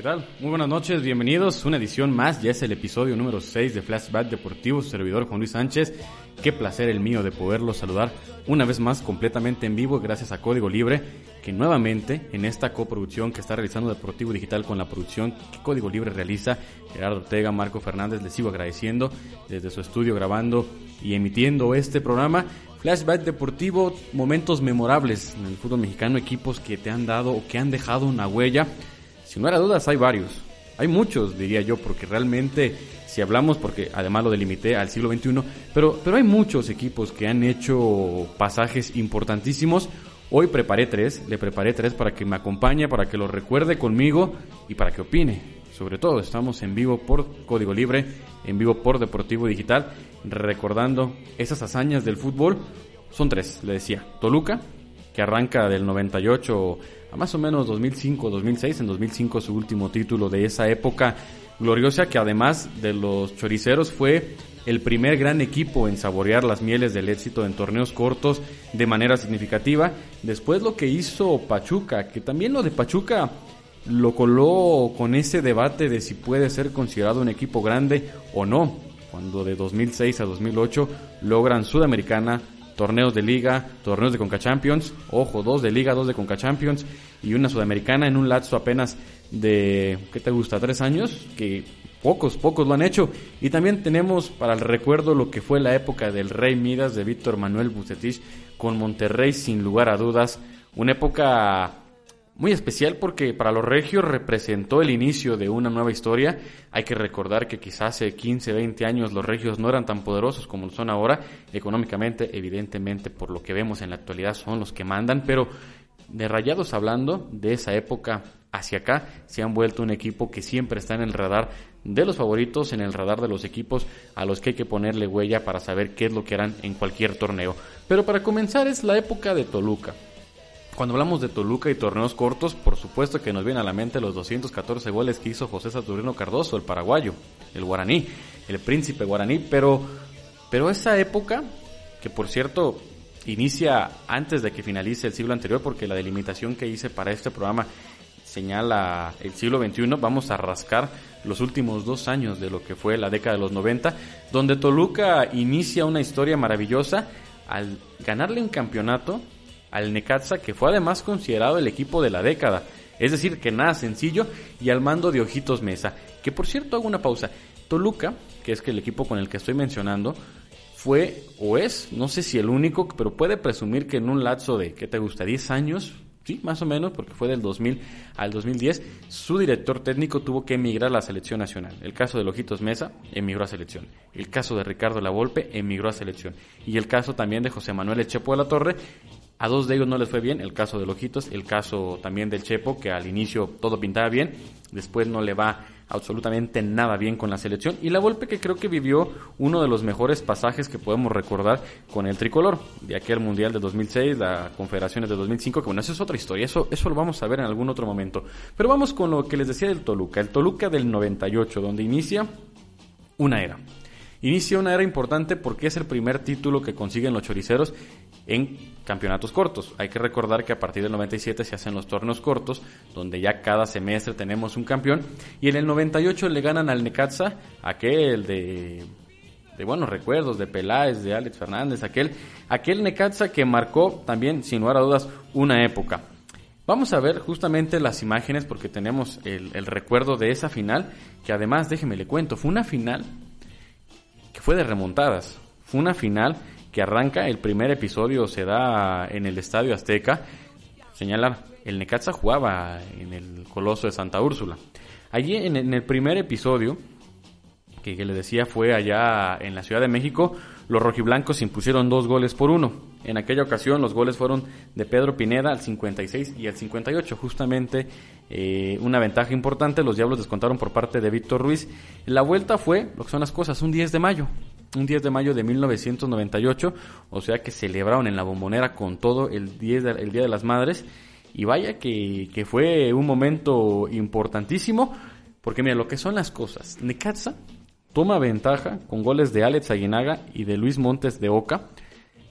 ¿Qué tal? Muy buenas noches, bienvenidos. Una edición más, ya es el episodio número 6 de Flashback Deportivo, su servidor Juan Luis Sánchez. Qué placer el mío de poderlo saludar una vez más completamente en vivo gracias a Código Libre, que nuevamente en esta coproducción que está realizando Deportivo Digital con la producción que Código Libre realiza, Gerardo Ortega, Marco Fernández, les sigo agradeciendo desde su estudio grabando y emitiendo este programa. Flashback Deportivo, momentos memorables en el fútbol mexicano, equipos que te han dado o que han dejado una huella. Sin lugar a dudas hay varios, hay muchos diría yo, porque realmente si hablamos, porque además lo delimité al siglo XXI, pero, pero hay muchos equipos que han hecho pasajes importantísimos. Hoy preparé tres, le preparé tres para que me acompañe, para que lo recuerde conmigo y para que opine. Sobre todo, estamos en vivo por Código Libre, en vivo por Deportivo Digital, recordando esas hazañas del fútbol. Son tres, le decía. Toluca, que arranca del 98 a más o menos 2005, 2006, en 2005 su último título de esa época gloriosa que además de los choriceros fue el primer gran equipo en saborear las mieles del éxito en torneos cortos de manera significativa. Después lo que hizo Pachuca, que también lo de Pachuca lo coló con ese debate de si puede ser considerado un equipo grande o no, cuando de 2006 a 2008 logran Sudamericana, torneos de liga, torneos de Conca Champions, ojo, dos de liga, dos de Conca Champions y una sudamericana en un lapso apenas de, ¿qué te gusta? Tres años, que pocos, pocos lo han hecho. Y también tenemos para el recuerdo lo que fue la época del Rey Midas de Víctor Manuel Bucetich con Monterrey sin lugar a dudas, una época muy especial porque para los regios representó el inicio de una nueva historia. Hay que recordar que quizás hace 15, 20 años los regios no eran tan poderosos como lo son ahora. Económicamente, evidentemente, por lo que vemos en la actualidad, son los que mandan. Pero de rayados hablando, de esa época hacia acá, se han vuelto un equipo que siempre está en el radar de los favoritos, en el radar de los equipos a los que hay que ponerle huella para saber qué es lo que harán en cualquier torneo. Pero para comenzar es la época de Toluca. Cuando hablamos de Toluca y torneos cortos, por supuesto que nos viene a la mente los 214 goles que hizo José Saturnino Cardoso, el paraguayo, el guaraní, el príncipe guaraní, pero, pero esa época, que por cierto inicia antes de que finalice el siglo anterior, porque la delimitación que hice para este programa señala el siglo XXI, vamos a rascar los últimos dos años de lo que fue la década de los 90, donde Toluca inicia una historia maravillosa al ganarle un campeonato al Necaxa, que fue además considerado el equipo de la década. Es decir, que nada sencillo y al mando de Ojitos Mesa. Que por cierto, hago una pausa. Toluca, que es el equipo con el que estoy mencionando, fue o es, no sé si el único, pero puede presumir que en un lapso de, ¿qué te gusta? 10 años, sí, más o menos, porque fue del 2000 al 2010, su director técnico tuvo que emigrar a la selección nacional. El caso de Ojitos Mesa emigró a selección. El caso de Ricardo Lavolpe emigró a selección. Y el caso también de José Manuel Echepo de la Torre a dos de ellos no les fue bien, el caso de Lojitos, el caso también del Chepo, que al inicio todo pintaba bien, después no le va absolutamente nada bien con la selección, y la Volpe que creo que vivió uno de los mejores pasajes que podemos recordar con el tricolor, de aquel Mundial de 2006, la Confederaciones de 2005, que bueno, eso es otra historia, eso, eso lo vamos a ver en algún otro momento. Pero vamos con lo que les decía del Toluca, el Toluca del 98, donde inicia una era. Inicia una era importante porque es el primer título que consiguen los choriceros en campeonatos cortos. Hay que recordar que a partir del 97 se hacen los torneos cortos, donde ya cada semestre tenemos un campeón. Y en el 98 le ganan al Necaxa, aquel de, de buenos recuerdos, de Peláez, de Alex Fernández, aquel, aquel Necaxa que marcó también, sin lugar a dudas, una época. Vamos a ver justamente las imágenes porque tenemos el, el recuerdo de esa final, que además, déjeme le cuento, fue una final que fue de remontadas. Fue una final que arranca, el primer episodio se da en el Estadio Azteca. Señalar, el Necaxa jugaba en el Coloso de Santa Úrsula. Allí en, el primer episodio, que, le decía fue allá en la Ciudad de México, los rojiblancos impusieron dos goles por uno. En aquella ocasión los goles fueron de Pedro Pineda al 56 y al 58, justamente eh, una ventaja importante. Los Diablos descontaron por parte de Víctor Ruiz. La vuelta fue, lo que son las cosas, un 10 de mayo. Un 10 de mayo de 1998, o sea que celebraron en la bombonera con todo el, 10 el Día de las Madres. Y vaya que, que fue un momento importantísimo, porque mira lo que son las cosas. Necaxa toma ventaja con goles de Alex Aguinaga y de Luis Montes de Oca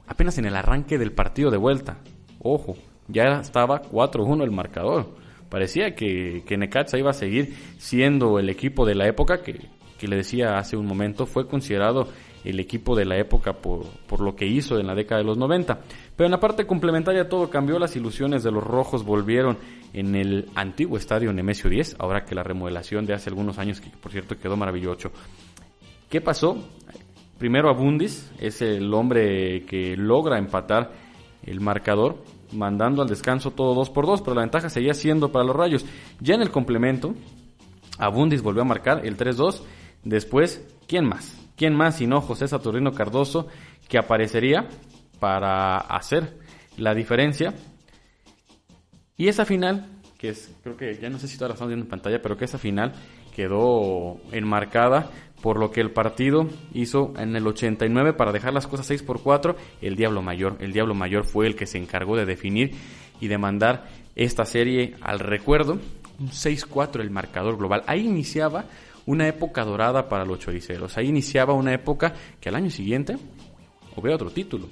apenas en el arranque del partido de vuelta. Ojo, ya estaba 4-1 el marcador. Parecía que, que Necaxa iba a seguir siendo el equipo de la época que, que le decía hace un momento, fue considerado el equipo de la época por, por, lo que hizo en la década de los 90. Pero en la parte complementaria todo cambió, las ilusiones de los rojos volvieron en el antiguo estadio Nemesio 10, ahora que la remodelación de hace algunos años, que por cierto quedó maravilloso. ¿Qué pasó? Primero Abundis es el hombre que logra empatar el marcador, mandando al descanso todo 2 por 2, pero la ventaja seguía siendo para los Rayos. Ya en el complemento, Abundis volvió a marcar el 3-2. Después, ¿quién más? ¿Quién más sino José Saturnino Cardoso que aparecería para hacer la diferencia? Y esa final, que es, creo que ya no sé si todas la estamos viendo en pantalla, pero que esa final quedó enmarcada por lo que el partido hizo en el 89 para dejar las cosas 6 por 4, el Diablo Mayor. El Diablo Mayor fue el que se encargó de definir y de mandar esta serie al recuerdo. Un 6-4 el marcador global. Ahí iniciaba una época dorada para los choriceros. Ahí iniciaba una época que al año siguiente hubiera otro título.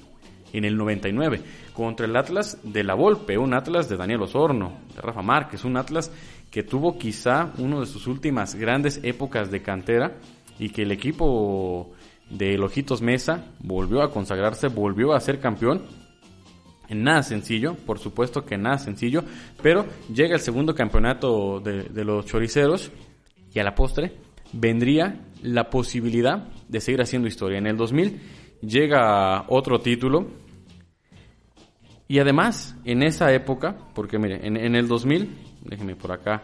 En el 99, contra el Atlas de la Volpe, un Atlas de Daniel Osorno, de Rafa Márquez, un Atlas que tuvo quizá una de sus últimas grandes épocas de cantera y que el equipo de Lojitos Mesa volvió a consagrarse, volvió a ser campeón. Nada sencillo, por supuesto que nada sencillo, pero llega el segundo campeonato de, de los choriceros y a la postre vendría la posibilidad de seguir haciendo historia. En el 2000 llega otro título y además en esa época, porque mire, en, en el 2000, déjenme por acá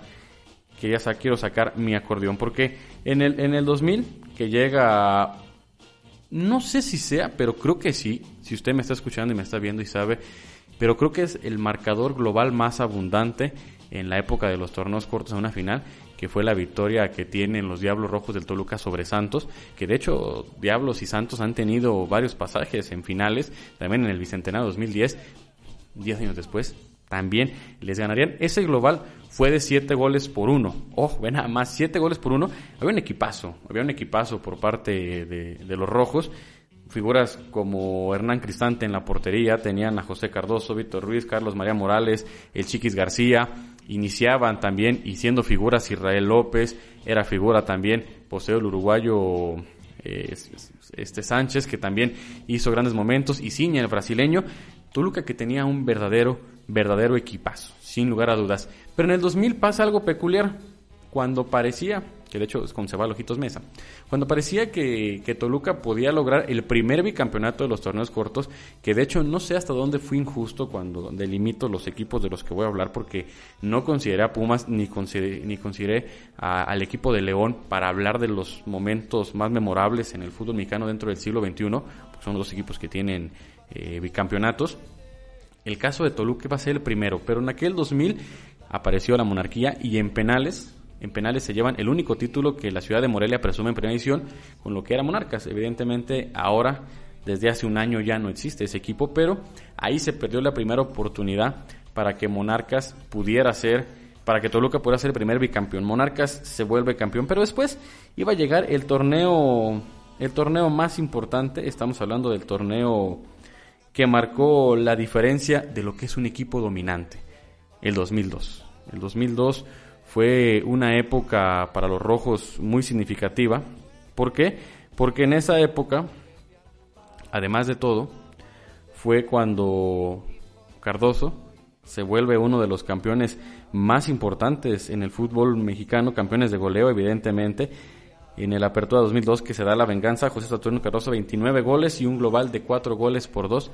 que ya quiero sacar mi acordeón, porque en el, en el 2000 que llega, no sé si sea, pero creo que sí, si usted me está escuchando y me está viendo y sabe, pero creo que es el marcador global más abundante en la época de los torneos cortos en una final, que fue la victoria que tienen los Diablos Rojos del Toluca sobre Santos, que de hecho Diablos y Santos han tenido varios pasajes en finales, también en el Bicentenario 2010, 10 años después, también les ganarían. Ese global fue de 7 goles por 1. Ojo, ven nada más, 7 goles por 1. Había un equipazo, había un equipazo por parte de, de, los rojos. Figuras como Hernán Cristante en la portería, tenían a José Cardoso, Víctor Ruiz, Carlos María Morales, el Chiquis García. Iniciaban también, y siendo figuras Israel López, era figura también poseo el uruguayo eh, este Sánchez, que también hizo grandes momentos, y Ciña, el brasileño. Toluca que tenía un verdadero, verdadero equipazo, sin lugar a dudas. Pero en el 2000 pasa algo peculiar. Cuando parecía, que de hecho es con Cebal Ojitos Mesa, cuando parecía que, que, Toluca podía lograr el primer bicampeonato de los torneos cortos, que de hecho no sé hasta dónde fue injusto cuando delimito los equipos de los que voy a hablar, porque no consideré a Pumas ni consideré, ni consideré al equipo de León para hablar de los momentos más memorables en el fútbol mexicano dentro del siglo XXI, porque son dos equipos que tienen eh, bicampeonatos. El caso de Toluca va a ser el primero, pero en aquel 2000 apareció la monarquía y en penales, en penales se llevan el único título que la ciudad de Morelia presume en primera edición con lo que era Monarcas. Evidentemente ahora, desde hace un año ya no existe ese equipo, pero ahí se perdió la primera oportunidad para que Monarcas pudiera ser, para que Toluca pudiera ser el primer bicampeón. Monarcas se vuelve campeón, pero después iba a llegar el torneo, el torneo más importante, estamos hablando del torneo que marcó la diferencia de lo que es un equipo dominante, el 2002. El 2002 fue una época para los rojos muy significativa. ¿Por qué? Porque en esa época, además de todo, fue cuando Cardoso se vuelve uno de los campeones más importantes en el fútbol mexicano, campeones de goleo evidentemente. En el Apertura 2002 que se da la venganza, José Saturno Cardoso 29 goles y un global de 4 goles por 2.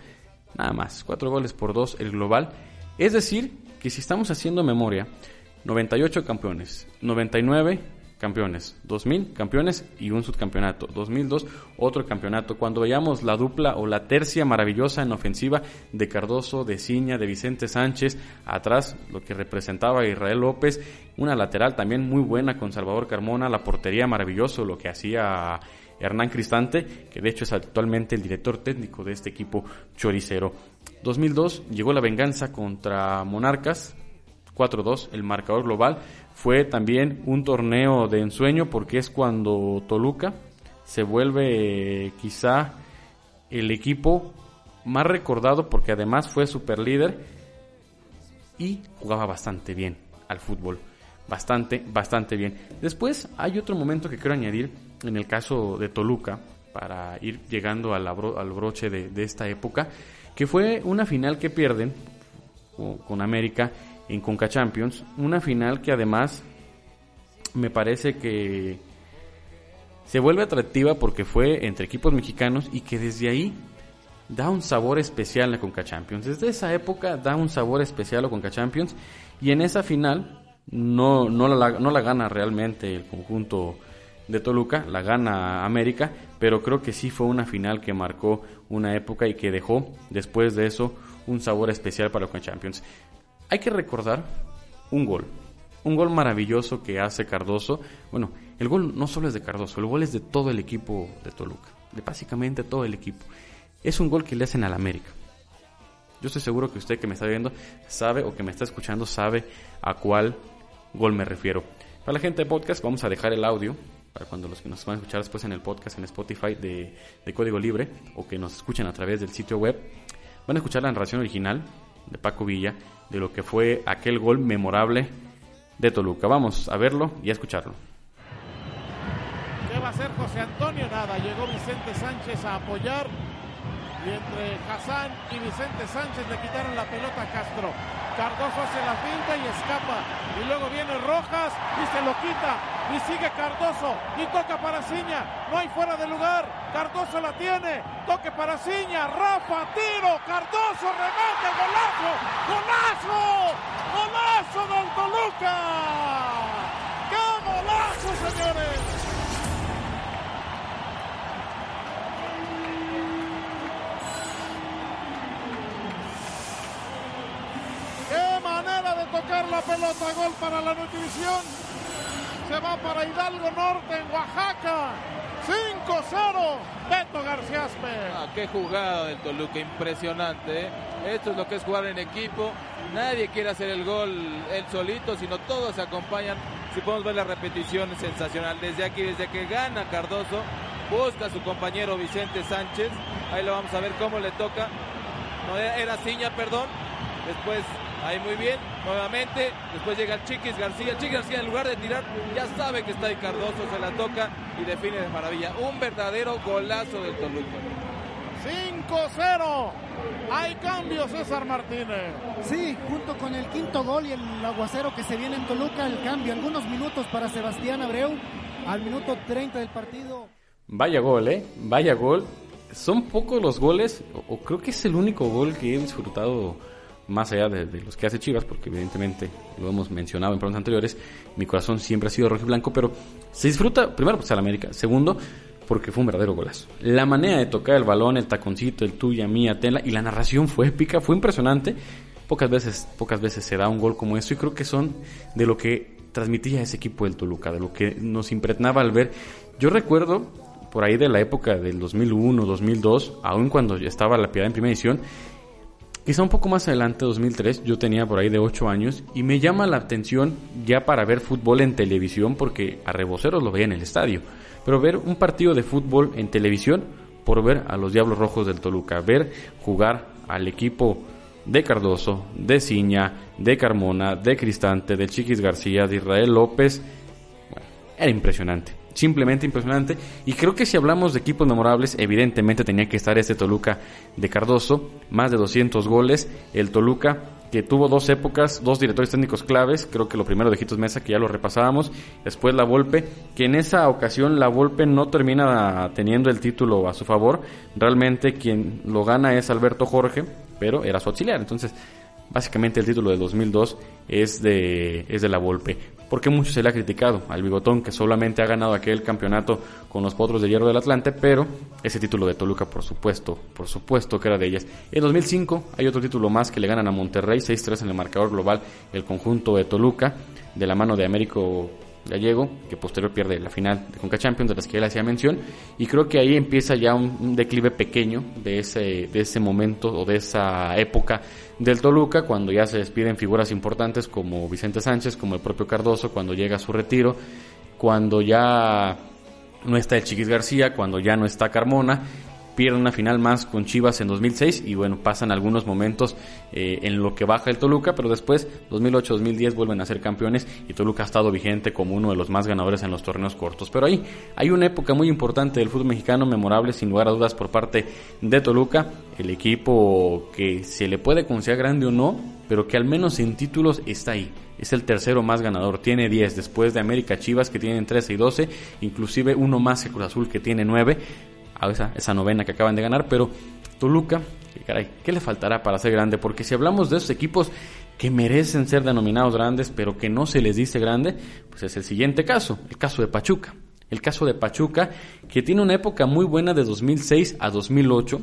Nada más, 4 goles por 2 el global. Es decir, que si estamos haciendo memoria, 98 campeones, 99 campeones, 2000 campeones y un subcampeonato, 2002 otro campeonato. Cuando veíamos la dupla o la tercia maravillosa en ofensiva de Cardoso, de Ciña, de Vicente Sánchez, atrás lo que representaba Israel López, una lateral también muy buena con Salvador Carmona, la portería maravilloso, lo que hacía Hernán Cristante, que de hecho es actualmente el director técnico de este equipo choricero. 2002 llegó la venganza contra Monarcas, 4-2 el marcador global. Fue también un torneo de ensueño porque es cuando Toluca se vuelve quizá el equipo más recordado porque además fue super líder y jugaba bastante bien al fútbol. Bastante, bastante bien. Después hay otro momento que quiero añadir en el caso de Toluca para ir llegando al, broche de esta época, que fue una final que pierden con América en Conca Champions. Una final que además me parece que se vuelve atractiva porque fue entre equipos mexicanos y que desde ahí da un sabor especial a Conca Champions. Desde esa época da un sabor especial a Conca Champions y en esa final no, no, la, no la gana realmente el conjunto de Toluca, la gana América, pero creo que sí fue una final que marcó una época y que dejó después de eso un sabor especial para Conca Champions. Hay que recordar un gol. Un gol maravilloso que hace Cardoso. Bueno, el gol no solo es de Cardoso, el gol es de todo el equipo de Toluca. De básicamente todo el equipo. Es un gol que le hacen al América. Yo estoy seguro que usted que me está viendo sabe o que me está escuchando sabe a cuál gol me refiero. Para la gente de podcast vamos a dejar el audio para cuando los que nos van a escuchar después en el podcast en Spotify de, de Código Libre o que nos escuchen a través del sitio web, van a escuchar la narración original de Paco Villa de lo que fue aquel gol memorable de Toluca. Vamos a verlo y a escucharlo. ¿Qué va a hacer José Antonio? Nada, llegó Vicente Sánchez a apoyar y entre Hassan y Vicente Sánchez le quitaron la pelota a Castro. Cardoso hace la finta y escapa. Y luego viene Rojas y se lo quita. Y sigue Cardoso y toca para Ciña. No hay fuera de lugar. Cardoso la tiene. Toque para Ciña. Rafa, tiro. Cardoso, remate, golazo. ¡Golazo! ¡Golazo del Toluca! ¡Qué golazo, señores! Tocar la pelota, gol para la nutrición. Se va para Hidalgo Norte en Oaxaca. 5-0, Beto García ah, qué jugada del Toluca, impresionante. ¿eh? Esto es lo que es jugar en equipo. Nadie quiere hacer el gol él solito, sino todos se acompañan. Si podemos ver la repetición, sensacional. Desde aquí, desde que gana Cardoso, busca a su compañero Vicente Sánchez. Ahí lo vamos a ver cómo le toca. No, era Ciña, perdón. Después Ahí muy bien, nuevamente. Después llega Chiquis García. Chiquis García en lugar de tirar, ya sabe que está ahí Cardoso, se la toca y define de maravilla. Un verdadero golazo del Toluca. 5-0. Hay cambios, César Martínez. Sí, junto con el quinto gol y el aguacero que se viene en Toluca, el cambio. Algunos minutos para Sebastián Abreu al minuto 30 del partido. Vaya gol, ¿eh? Vaya gol. Son pocos los goles, o creo que es el único gol que he disfrutado más allá de, los que hace Chivas, porque evidentemente lo hemos mencionado en programas anteriores, mi corazón siempre ha sido rojo y blanco, pero se disfruta, primero, pues al América, segundo, porque fue un verdadero golazo. La manera de tocar el balón, el taconcito, el tuya, mía, tela, y la narración fue épica, fue impresionante. Pocas veces, pocas veces se da un gol como esto, y creo que son de lo que transmitía ese equipo del Toluca, de lo que nos impregnaba al ver. Yo recuerdo por ahí de la época del 2001, 2002, aún cuando estaba la Piedad en primera edición, Quizá un poco más adelante, 2003, yo tenía por ahí de 8 años y me llama la atención ya para ver fútbol en televisión porque a reboceros lo veía en el estadio, pero ver un partido de fútbol en televisión por ver a los Diablos Rojos del Toluca, ver jugar al equipo de Cardoso, de Ciña, de Carmona, de Cristante, de Chiquis García, de Israel López, era impresionante. Simplemente impresionante. Y creo que si hablamos de equipos memorables, evidentemente tenía que estar este Toluca de Cardoso, más de 200 goles. El Toluca que tuvo dos épocas, dos directores técnicos claves, creo que lo primero de Jitos Mesa, que ya lo repasábamos, después la Volpe, que en esa ocasión la Volpe no termina teniendo el título a su favor, realmente quien lo gana es Alberto Jorge, pero era su auxiliar, entonces Básicamente el título de 2002 es de, es de la Volpe. Porque mucho se le ha criticado al Bigotón que solamente ha ganado aquel campeonato con los Potros de Hierro del Atlante, pero ese título de Toluca, por supuesto, por supuesto que era de ellas. En 2005 hay otro título más que le ganan a Monterrey, 6-3 en el marcador global, el conjunto de Toluca, de la mano de Américo gallego, que posterior pierde la final de Conca Champions, de las que él hacía mención, y creo que ahí empieza ya un, declive pequeño de ese, de ese momento o de esa época del Toluca, cuando ya se despiden figuras importantes como Vicente Sánchez, como el propio Cardoso, cuando llega a su retiro, cuando ya no está el Chiquis García, cuando ya no está Carmona, pierden una final más con Chivas en 2006 y bueno, pasan algunos momentos eh, en lo que baja el Toluca, pero después 2008-2010 vuelven a ser campeones y Toluca ha estado vigente como uno de los más ganadores en los torneos cortos. Pero ahí hay una época muy importante del fútbol mexicano, memorable sin lugar a dudas por parte de Toluca, el equipo que se le puede considerar grande o no, pero que al menos en títulos está ahí. Es el tercero más ganador, tiene 10, después de América Chivas que tienen 13 y 12, inclusive uno más que Cruz Azul que tiene 9, a esa, esa novena que acaban de ganar, pero Toluca, caray, ¿qué le faltará para ser grande? Porque si hablamos de esos equipos que merecen ser denominados grandes, pero que no se les dice grande, pues es el siguiente caso, el caso de Pachuca. El caso de Pachuca, que tiene una época muy buena de 2006 a 2008,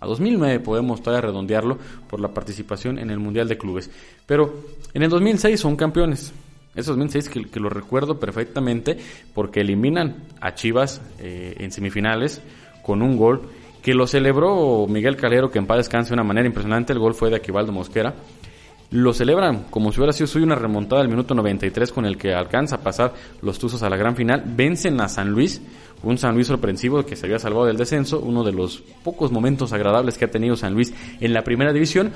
a 2009 podemos todavía redondearlo por la participación en el Mundial de Clubes. Pero en el 2006 son campeones. Es 2006 que, que lo recuerdo perfectamente porque eliminan a Chivas eh, en semifinales con un gol que lo celebró Miguel Calero, que en paz descanse de una manera impresionante. El gol fue de Aquivaldo Mosquera. Lo celebran como si hubiera sido suyo una remontada del minuto 93 con el que alcanza a pasar los Tuzos a la gran final. Vencen a San Luis, un San Luis sorpresivo que se había salvado del descenso, uno de los pocos momentos agradables que ha tenido San Luis en la primera división,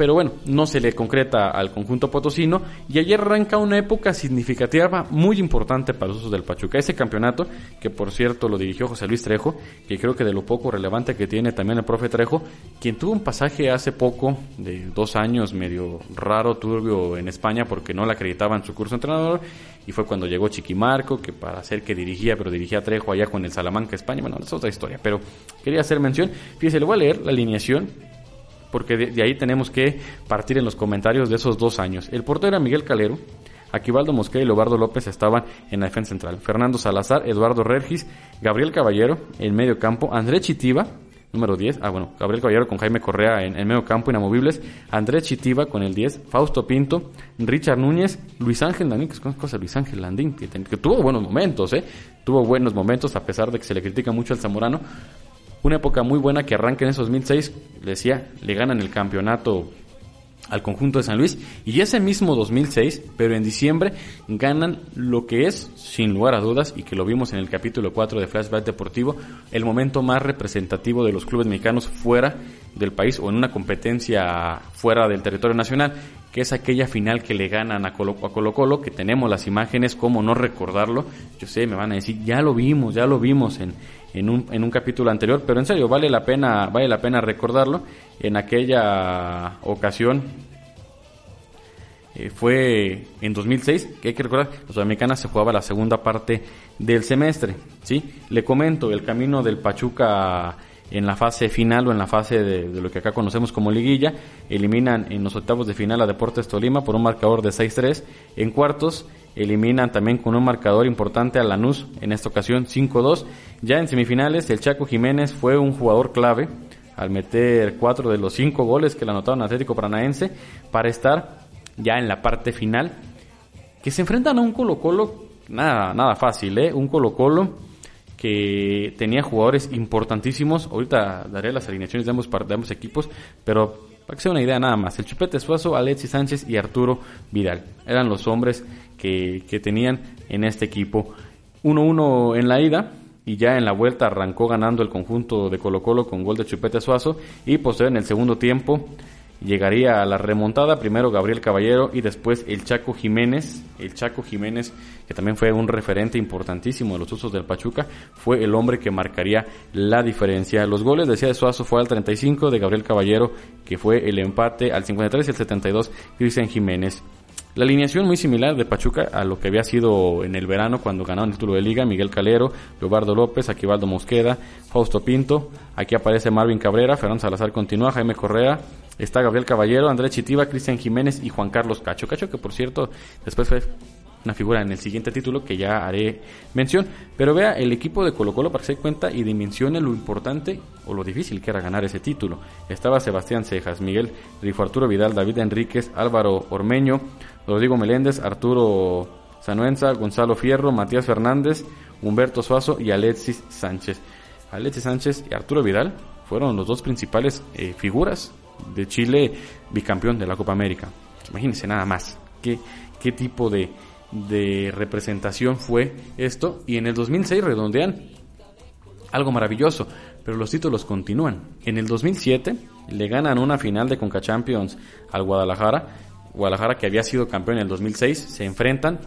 pero bueno, no se le concreta al conjunto potosino. Y ayer arranca una época significativa muy importante para los usos del Pachuca. Ese campeonato, que por cierto lo dirigió José Luis Trejo, que creo que de lo poco relevante que tiene también el profe Trejo, quien tuvo un pasaje hace poco de dos años medio raro, turbio en España porque no le acreditaban su curso entrenador y fue cuando llegó Chiquimarco, que para ser que dirigía, pero dirigía Trejo allá con el Salamanca España, bueno, es otra historia, pero quería hacer mención, fíjese, le voy a leer la alineación porque de, ahí tenemos que partir en los comentarios de esos dos años. El portero era Miguel Calero, Aquivaldo Mosquera y Lobardo López estaban en la defensa central. Fernando Salazar, Eduardo Regis, Gabriel Caballero en medio campo, Andrés Chitiva, número 10, ah bueno, Gabriel Caballero con Jaime Correa en, el medio campo, inamovibles, Andrés Chitiva con el 10, Fausto Pinto, Richard Núñez, Luis Ángel Landín, que es cosa Luis Ángel Landín, que, que, tuvo buenos momentos, eh, tuvo buenos momentos a pesar de que se le critica mucho al Zamorano, una época muy buena que arranca en ese 2006, le decía, le ganan el campeonato al conjunto de San Luis. Y ese mismo 2006, pero en diciembre ganan lo que es, sin lugar a dudas, y que lo vimos en el capítulo 4 de Flashback Deportivo, el momento más representativo de los clubes mexicanos fuera del país o en una competencia fuera del territorio nacional, que es aquella final que le ganan a Colo, a Colo Colo, que tenemos las imágenes, como no recordarlo, yo sé, me van a decir, ya lo vimos, ya lo vimos en, en un, en un capítulo anterior, pero en serio, vale la pena, vale la pena recordarlo. En aquella ocasión eh, fue en 2006, que hay que recordar, la Sudamericana se jugaba la segunda parte del semestre, ¿sí? Le comento, el camino del Pachuca en la fase final o en la fase de, de, lo que acá conocemos como liguilla, eliminan en los octavos de final a Deportes Tolima por un marcador de 6-3, en cuartos eliminan también con un marcador importante a Lanús, en esta ocasión 5-2. Ya en semifinales, el Chaco Jiménez fue un jugador clave al meter cuatro de los cinco goles que le anotaron Atlético Paranaense para estar ya en la parte final. Que se enfrentan a un Colo-Colo, nada, nada fácil, ¿eh? Un Colo-Colo que tenía jugadores importantísimos. Ahorita daré las alineaciones de ambos, de ambos equipos, pero para que sea una idea nada más, el Chupete Suazo, Alexis Sánchez y Arturo Vidal eran los hombres que, tenían en este equipo. 1-1 en la ida, y ya en la vuelta arrancó ganando el conjunto de Colo Colo con gol de Chupete Suazo y posterior en el segundo tiempo llegaría a la remontada, primero Gabriel Caballero y después el Chaco Jiménez, el Chaco Jiménez que también fue un referente importantísimo de los usos del Pachuca, fue el hombre que marcaría la diferencia. Los goles, decía de Suazo, fue al 35 de Gabriel Caballero, que fue el empate al 53 y el 72 Cristian Jiménez. La alineación muy similar de Pachuca a lo que había sido en el verano cuando ganaron el título de liga, Miguel Calero, Leobardo López, Aquivaldo Mosqueda, Fausto Pinto, aquí aparece Marvin Cabrera, Fernando Salazar continúa, Jaime Correa, está Gabriel Caballero, Andrés Chitiva, Cristian Jiménez y Juan Carlos Cacho. Cacho que por cierto después fue una figura en el siguiente título que ya haré mención. Pero vea el equipo de Colo Colo para que se dé cuenta y dimensione lo importante o lo difícil que era ganar ese título. Estaba Sebastián Cejas, Miguel Rifo Arturo Vidal, David Enríquez, Álvaro Ormeño, Rodrigo Meléndez, Arturo Sanuenza, Gonzalo Fierro, Matías Fernández, Humberto Suazo y Alexis Sánchez. Alexis Sánchez y Arturo Vidal fueron los dos principales eh, figuras de Chile bicampeón de la Copa América. Imagínense nada más qué, qué tipo de, de representación fue esto. Y en el 2006 redondean algo maravilloso, pero los títulos continúan. En el 2007 le ganan una final de Conca Champions al Guadalajara. Guadalajara que había sido campeón en el 2006, se enfrentan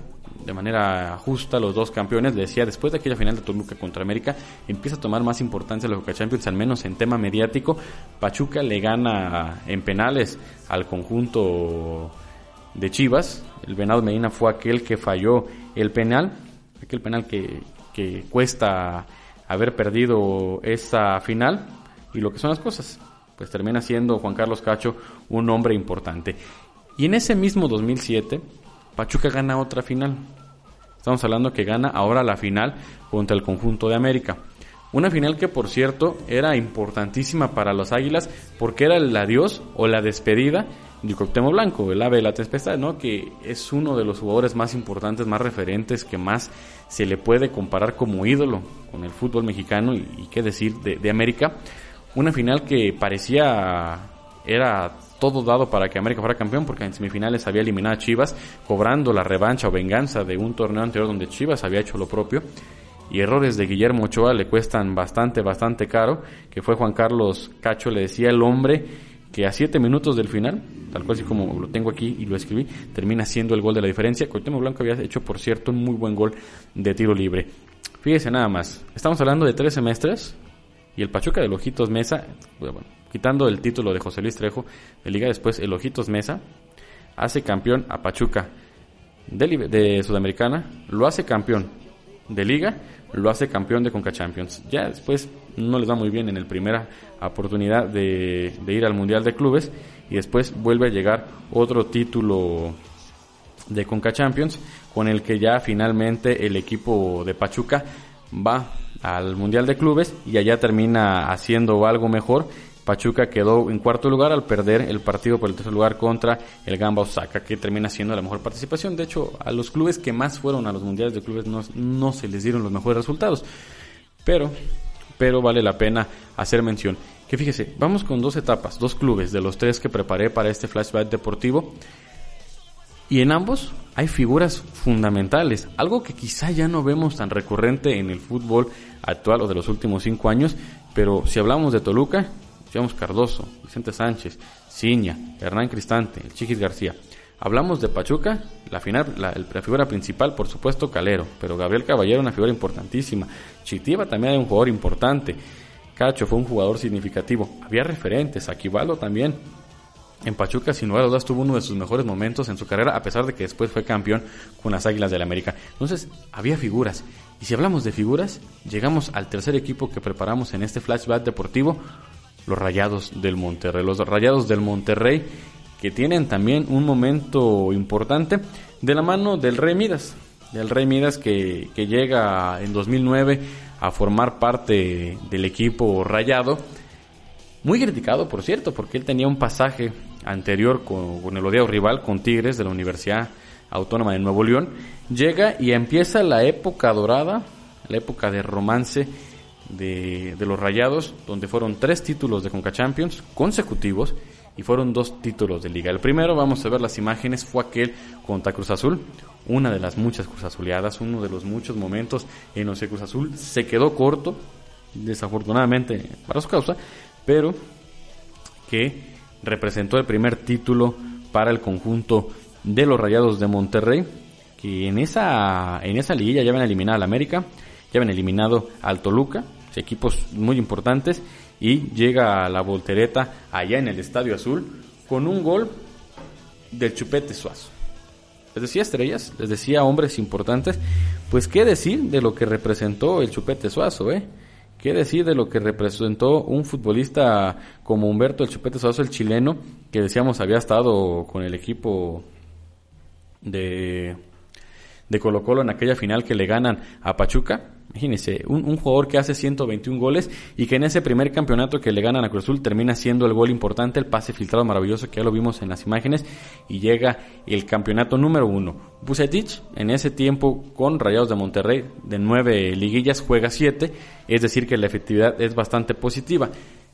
de manera justa los dos campeones. Decía, después de aquella final de Toluca contra América, empieza a tomar más importancia los Conca Champions, al menos en tema mediático. Pachuca le gana en penales al conjunto de Chivas. El Venado Medina fue aquel que falló el penal, aquel penal que, que cuesta haber perdido esa final. Y lo que son las cosas, pues termina siendo Juan Carlos Cacho un hombre importante. Y en ese mismo 2007, Pachuca gana otra final. Estamos hablando que gana ahora la final contra el conjunto de América. Una final que, por cierto, era importantísima para los Águilas porque era el adiós o la despedida de Cuauhtémoc Blanco, el ave de la tempestad, ¿no? Que es uno de los jugadores más importantes, más referentes, que más se le puede comparar como ídolo con el fútbol mexicano y, qué decir de, de, América. Una final que parecía era todo dado para que América fuera campeón porque en semifinales había eliminado a Chivas cobrando la revancha o venganza de un torneo anterior donde Chivas había hecho lo propio y errores de Guillermo Ochoa le cuestan bastante, bastante caro, que fue Juan Carlos Cacho, le decía el hombre que a siete minutos del final, tal cual así como lo tengo aquí y lo escribí, termina siendo el gol de la diferencia. Cuauhtémoc Blanco había hecho, por cierto, un muy buen gol de tiro libre. Fíjese nada más, estamos hablando de tres semestres y el Pachuca del Ojitos Mesa, bueno, quitando el título de José Luis Trejo de Liga, después el Ojitos Mesa hace campeón a Pachuca de, de Sudamericana, lo hace campeón de Liga, lo hace campeón de Conca Champions. Ya después no les va muy bien en el primera oportunidad de, ir al Mundial de Clubes y después vuelve a llegar otro título de Conca Champions con el que ya finalmente el equipo de Pachuca va al Mundial de Clubes y allá termina haciendo algo mejor Pachuca quedó en cuarto lugar al perder el partido por el tercer lugar contra el Gamba Osaka, que termina siendo la mejor participación. De hecho, a los clubes que más fueron a los mundiales de clubes no, no se les dieron los mejores resultados. Pero, pero vale la pena hacer mención. Que fíjese, vamos con dos etapas, dos clubes de los tres que preparé para este flashback deportivo. Y en ambos hay figuras fundamentales, algo que quizá ya no vemos tan recurrente en el fútbol actual o de los últimos cinco años, pero si hablamos de Toluca, Llevamos Cardoso, Vicente Sánchez, Ciña, Hernán Cristante, el Chiquis García. Hablamos de Pachuca, la, final, la, figura principal, por supuesto, Calero, pero Gabriel Caballero una figura importantísima. Chitiba también era un jugador importante. Cacho fue un jugador significativo. Había referentes, Aquivalo también. En Pachuca, sin lugar a dudas, tuvo uno de sus mejores momentos en su carrera, a pesar de que después fue campeón con las Águilas del la América. Entonces, había figuras. Y si hablamos de figuras, llegamos al tercer equipo que preparamos en este flashback deportivo, los Rayados del Monterrey. Los Rayados del Monterrey que tienen también un momento importante de la mano del Rey Midas. Del Rey Midas que, que llega en 2009 a formar parte del equipo Rayado. Muy criticado, por cierto, porque él tenía un pasaje anterior con, con el odiado rival, con Tigres de la Universidad Autónoma de Nuevo León. Llega y empieza la época dorada, la época de romance de, los Rayados, donde fueron tres títulos de Conca Champions consecutivos y fueron dos títulos de liga. El primero, vamos a ver las imágenes, fue aquel contra Cruz Azul, una de las muchas Cruz Azuleadas, uno de los muchos momentos en los Cruz Azul se quedó corto, desafortunadamente para su causa, pero que representó el primer título para el conjunto de los Rayados de Monterrey, que en esa, en esa liguilla ya habían eliminado al América, ya habían eliminado al Toluca, equipos muy importantes, y llega a la voltereta allá en el Estadio Azul con un gol del Chupete Suazo. Les decía estrellas, les decía hombres importantes, pues qué decir de lo que representó el Chupete Suazo, ¿eh? ¿Qué decir de lo que representó un futbolista como Humberto el Chupete Suazo, el chileno, que decíamos había estado con el equipo de, de Colo Colo en aquella final que le ganan a Pachuca? Imagínense, un, jugador que hace 121 goles y que en ese primer campeonato que le ganan a Cruz Azul termina siendo el gol importante, el pase filtrado maravilloso que ya lo vimos en las imágenes y llega el campeonato número uno. Bucetich en ese tiempo con Rayados de Monterrey de nueve liguillas juega siete, es decir que la efectividad es bastante positiva.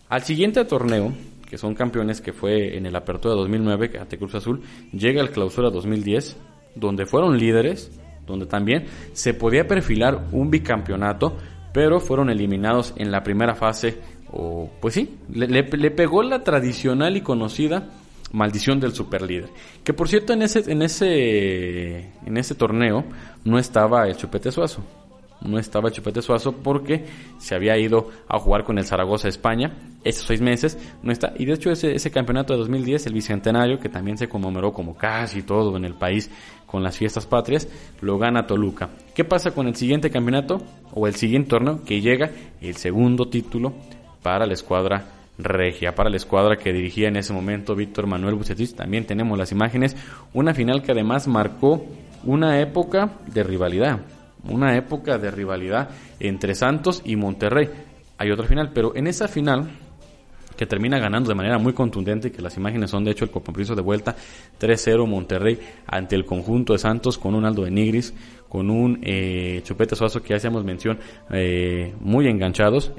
Al siguiente torneo, que son campeones que fue en el Apertura 2009 ante Cruz Azul, llega el Clausura 2010, donde fueron líderes donde también se podía perfilar un bicampeonato, pero fueron eliminados en la primera fase, o pues sí, le, pegó la tradicional y conocida maldición del superlíder. Que por cierto en ese, en ese, en ese torneo no estaba el Chupete Suazo no estaba Chupete Suazo porque se había ido a jugar con el Zaragoza España. Esos seis meses no está. Y de hecho ese, ese campeonato de 2010, el Bicentenario, que también se conmemoró como casi todo en el país con las fiestas patrias, lo gana Toluca. ¿Qué pasa con el siguiente campeonato o el siguiente torneo? Que llega el segundo título para la escuadra regia, para la escuadra que dirigía en ese momento Víctor Manuel Bucetich. También tenemos las imágenes. Una final que además marcó una época de rivalidad una época de rivalidad entre Santos y Monterrey. Hay otra final, pero en esa final que termina ganando de manera muy contundente, que las imágenes son de hecho el compromiso de vuelta 3-0 Monterrey ante el conjunto de Santos con un Aldo de Nigris, con un eh, Chupete Suazo que hacíamos mención eh, muy enganchados.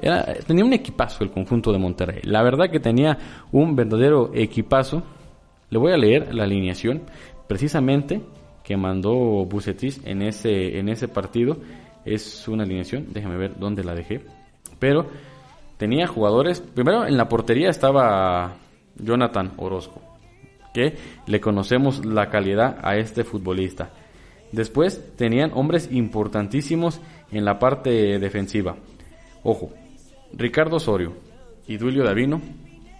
Tenía un equipazo el conjunto de Monterrey. La verdad que tenía un verdadero equipazo. Le voy a leer la alineación precisamente que mandó Bucetis en ese, en ese partido es una alineación, déjame ver dónde la dejé, pero tenía jugadores, primero en la portería estaba Jonathan Orozco, que le conocemos la calidad a este futbolista. Después tenían hombres importantísimos en la parte defensiva. Ojo, Ricardo Osorio y Duilio Davino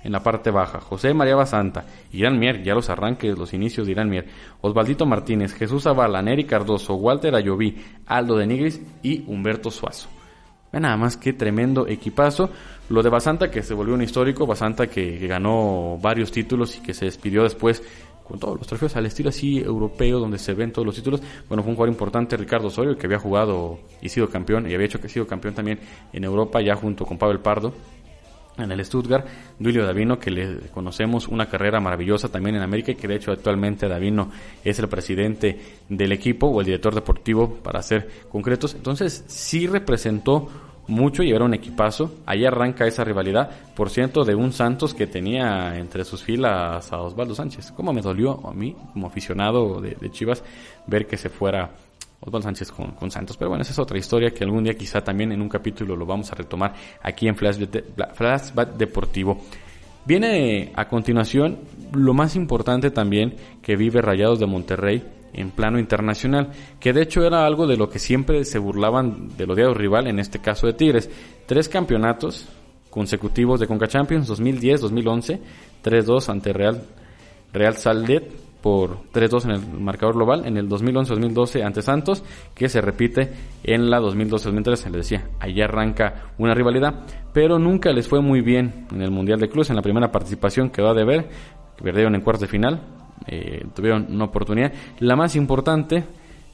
en la parte baja, José María Basanta, Irán Mier, ya los arranques, los inicios de Irán Mier, Osvaldito Martínez, Jesús Zavala, Neri Cardoso, Walter Ayoví, Aldo de Nigris y Humberto Suazo. Vean nada más qué tremendo equipazo. Lo de Basanta que se volvió un histórico, Basanta que, que ganó varios títulos y que se despidió después con todos los trofeos al estilo así europeo donde se ven todos los títulos. Bueno, fue un jugador importante Ricardo Osorio que había jugado y sido campeón y había hecho que sido campeón también en Europa ya junto con Pavel Pardo en el Stuttgart, Duilio Davino, que le conocemos una carrera maravillosa también en América y que de hecho actualmente Davino es el presidente del equipo o el director deportivo para ser concretos. Entonces sí representó mucho y era un equipazo. Ahí arranca esa rivalidad, por cierto, de un Santos que tenía entre sus filas a Osvaldo Sánchez. Como me dolió a mí, como aficionado de Chivas, ver que se fuera Osvaldo Sánchez con, Santos. Pero bueno, esa es otra historia que algún día quizá también en un capítulo lo vamos a retomar aquí en Flashback, Deportivo. Viene a continuación lo más importante también que vive Rayados de Monterrey en plano internacional, que de hecho era algo de lo que siempre se burlaban del odiado rival, en este caso de Tigres. Tres campeonatos consecutivos de Conca Champions, 2010, 2011, 3-2 ante Real, Real Saldet, por 3-2 en el marcador global en el 2011-2012 ante Santos, que se repite en la 2012-2013. Les decía, ahí arranca una rivalidad, pero nunca les fue muy bien en el Mundial de Clubes. En la primera participación quedó a deber, perdieron en cuartos de final, eh, tuvieron una oportunidad. La más importante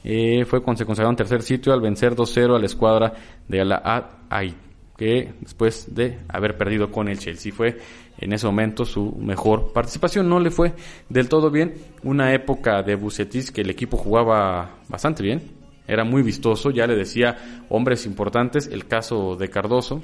eh, fue cuando se consagraron tercer sitio al vencer 2-0 a la escuadra de la AI que después de haber perdido con el Chelsea fue en ese momento su mejor participación. No le fue del todo bien. Una época de Bucetis que el equipo jugaba bastante bien. Era muy vistoso. Ya le decía hombres importantes. El caso de Cardoso.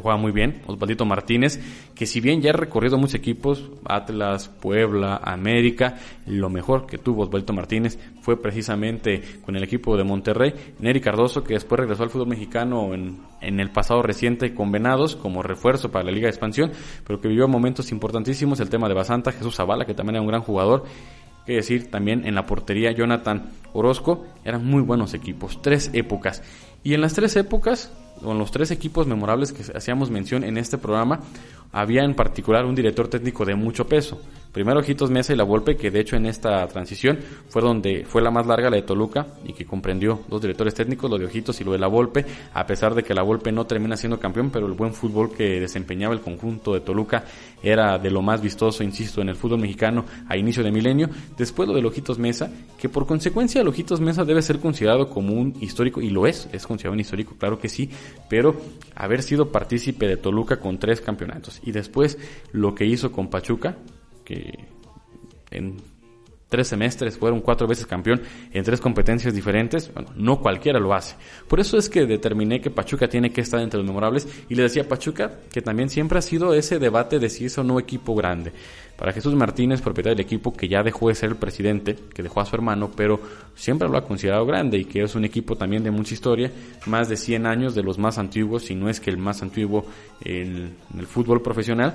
Juega muy bien, Osvaldito Martínez, que si bien ya ha recorrido muchos equipos, Atlas, Puebla, América, lo mejor que tuvo Osvaldito Martínez fue precisamente con el equipo de Monterrey. Neri Cardoso, que después regresó al fútbol mexicano en, en el pasado reciente con Venados como refuerzo para la Liga de Expansión, pero que vivió momentos importantísimos, el tema de Basanta, Jesús Zavala, que también era un gran jugador, que decir también en la portería Jonathan Orozco, eran muy buenos equipos, tres épocas. Y en las tres épocas, con los tres equipos memorables que hacíamos mención en este programa, había en particular un director técnico de mucho peso. Primero Ojitos Mesa y La Volpe, que de hecho en esta transición fue donde fue la más larga la de Toluca y que comprendió dos directores técnicos, lo de Ojitos y lo de La Volpe, a pesar de que La Volpe no termina siendo campeón, pero el buen fútbol que desempeñaba el conjunto de Toluca era de lo más vistoso, insisto, en el fútbol mexicano a inicio de milenio. Después lo de Ojitos Mesa, que por consecuencia el Ojitos Mesa debe ser considerado como un histórico, y lo es, es considerado un histórico, claro que sí, pero haber sido partícipe de Toluca con tres campeonatos. Y después lo que hizo con Pachuca, que en tres semestres fueron cuatro veces campeón en tres competencias diferentes, bueno, no cualquiera lo hace. Por eso es que determiné que Pachuca tiene que estar entre los memorables y le decía a Pachuca que también siempre ha sido ese debate de si es o no equipo grande. Para Jesús Martínez, propietario del equipo que ya dejó de ser el presidente, que dejó a su hermano, pero siempre lo ha considerado grande y que es un equipo también de mucha historia, más de 100 años de los más antiguos, si no es que el más antiguo en el fútbol profesional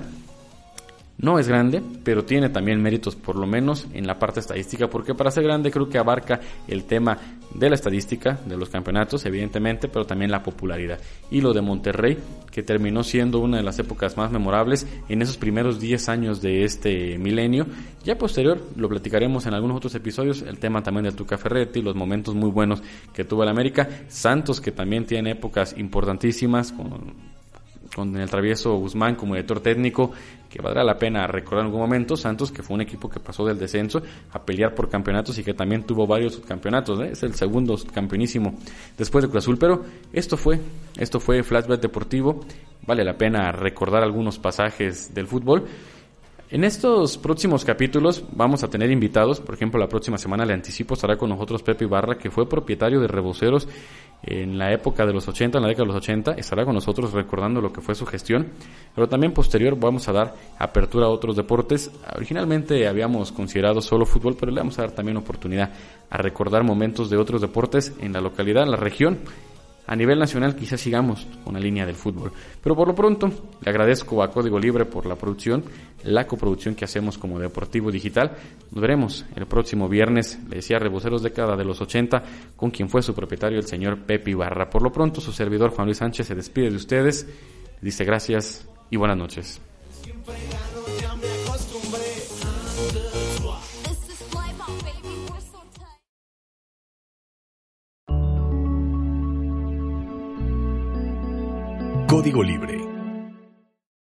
no es grande, pero tiene también méritos por lo menos en la parte estadística, porque para ser grande creo que abarca el tema de la estadística, de los campeonatos, evidentemente, pero también la popularidad. Y lo de Monterrey, que terminó siendo una de las épocas más memorables en esos primeros 10 años de este milenio. Ya posterior lo platicaremos en algunos otros episodios, el tema también del Tuca Ferretti, los momentos muy buenos que tuvo el América. Santos, que también tiene épocas importantísimas con con el travieso Guzmán como director técnico, que valdrá la pena recordar en algún momento, Santos, que fue un equipo que pasó del descenso a pelear por campeonatos y que también tuvo varios campeonatos, ¿eh? es el segundo campeonísimo después de Cruz Azul, pero esto fue, esto fue Flashback Deportivo, vale la pena recordar algunos pasajes del fútbol. En estos próximos capítulos vamos a tener invitados, por ejemplo la próxima semana le anticipo estará con nosotros Pepe Ibarra, que fue propietario de Reboceros en la época de los 80, en la década de los 80, estará con nosotros recordando lo que fue su gestión, pero también posterior vamos a dar apertura a otros deportes. Originalmente habíamos considerado solo fútbol, pero le vamos a dar también oportunidad a recordar momentos de otros deportes en la localidad, en la región a nivel nacional quizás sigamos con la línea del fútbol. Pero por lo pronto le agradezco a Código Libre por la producción, la coproducción que hacemos como Deportivo Digital. Nos veremos el próximo viernes, le decía Reboceros década de los 80, con quien fue su propietario el señor Pepe Ibarra. Por lo pronto su servidor Juan Luis Sánchez se despide de ustedes, dice gracias y buenas noches. Código Libre